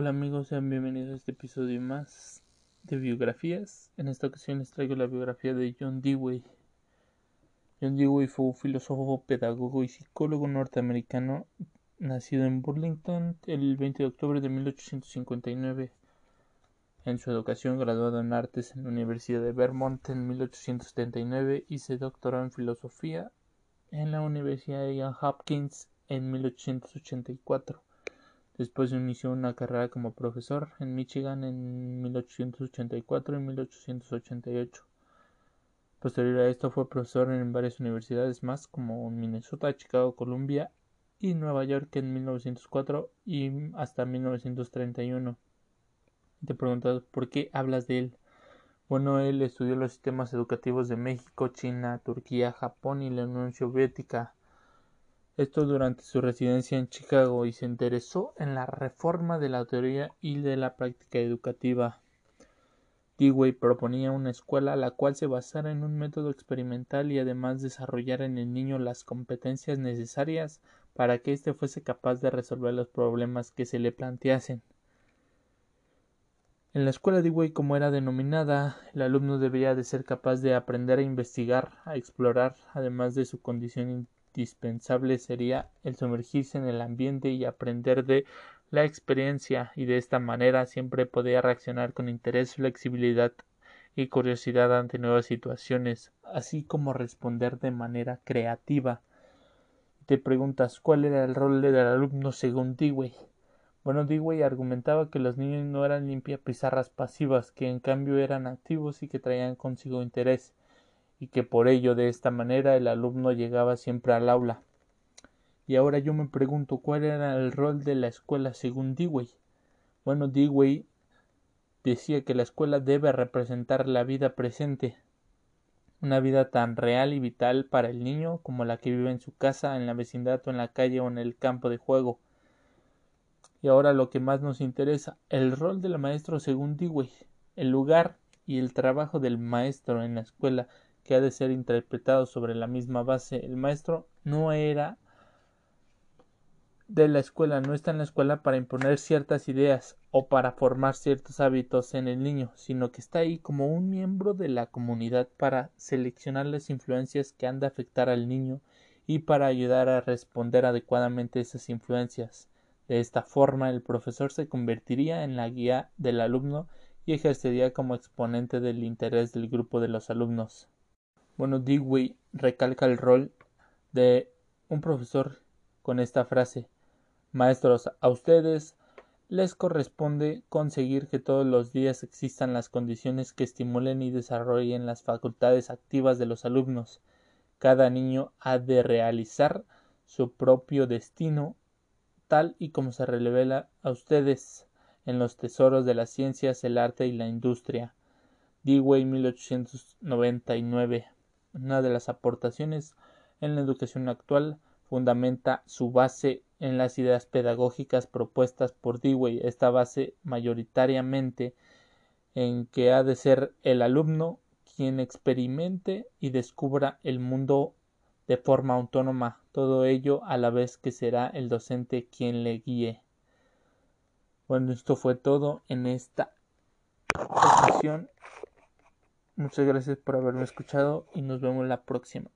Hola amigos, sean bienvenidos a este episodio más de biografías. En esta ocasión les traigo la biografía de John Dewey. John Dewey fue un filósofo, pedagogo y psicólogo norteamericano nacido en Burlington el 20 de octubre de 1859. En su educación graduado en artes en la Universidad de Vermont en 1879 y se doctoró en filosofía en la Universidad de Johns Hopkins en 1884. Después inició una carrera como profesor en Michigan en 1884 y 1888. Posterior a esto fue profesor en varias universidades más como Minnesota, Chicago, Columbia y Nueva York en 1904 y hasta 1931. Te preguntas por qué hablas de él. Bueno, él estudió los sistemas educativos de México, China, Turquía, Japón y la Unión Soviética. Esto durante su residencia en Chicago y se interesó en la reforma de la teoría y de la práctica educativa. Dewey proponía una escuela la cual se basara en un método experimental y además desarrollara en el niño las competencias necesarias para que éste fuese capaz de resolver los problemas que se le planteasen. En la escuela Dewey, como era denominada, el alumno debía de ser capaz de aprender a investigar, a explorar, además de su condición indispensable sería el sumergirse en el ambiente y aprender de la experiencia, y de esta manera siempre podía reaccionar con interés, flexibilidad y curiosidad ante nuevas situaciones, así como responder de manera creativa. Te preguntas cuál era el rol del alumno según Dewey. Bueno, Dewey argumentaba que los niños no eran limpias pizarras pasivas, que en cambio eran activos y que traían consigo interés, y que por ello de esta manera el alumno llegaba siempre al aula. Y ahora yo me pregunto cuál era el rol de la escuela según Dewey. Bueno, Dewey decía que la escuela debe representar la vida presente, una vida tan real y vital para el niño como la que vive en su casa, en la vecindad o en la calle o en el campo de juego. Y ahora lo que más nos interesa, el rol del maestro según Dewey, el lugar y el trabajo del maestro en la escuela que ha de ser interpretado sobre la misma base. El maestro no era de la escuela, no está en la escuela para imponer ciertas ideas o para formar ciertos hábitos en el niño, sino que está ahí como un miembro de la comunidad para seleccionar las influencias que han de afectar al niño y para ayudar a responder adecuadamente a esas influencias. De esta forma, el profesor se convertiría en la guía del alumno y ejercería como exponente del interés del grupo de los alumnos. Bueno, Dewey recalca el rol de un profesor con esta frase Maestros, a ustedes les corresponde conseguir que todos los días existan las condiciones que estimulen y desarrollen las facultades activas de los alumnos. Cada niño ha de realizar su propio destino tal y como se revela a ustedes en los tesoros de las ciencias, el arte y la industria. Dewey 1899. Una de las aportaciones en la educación actual fundamenta su base en las ideas pedagógicas propuestas por Dewey. Esta base mayoritariamente en que ha de ser el alumno quien experimente y descubra el mundo de forma autónoma, todo ello a la vez que será el docente quien le guíe. Bueno, esto fue todo en esta ocasión. Muchas gracias por haberme escuchado y nos vemos la próxima.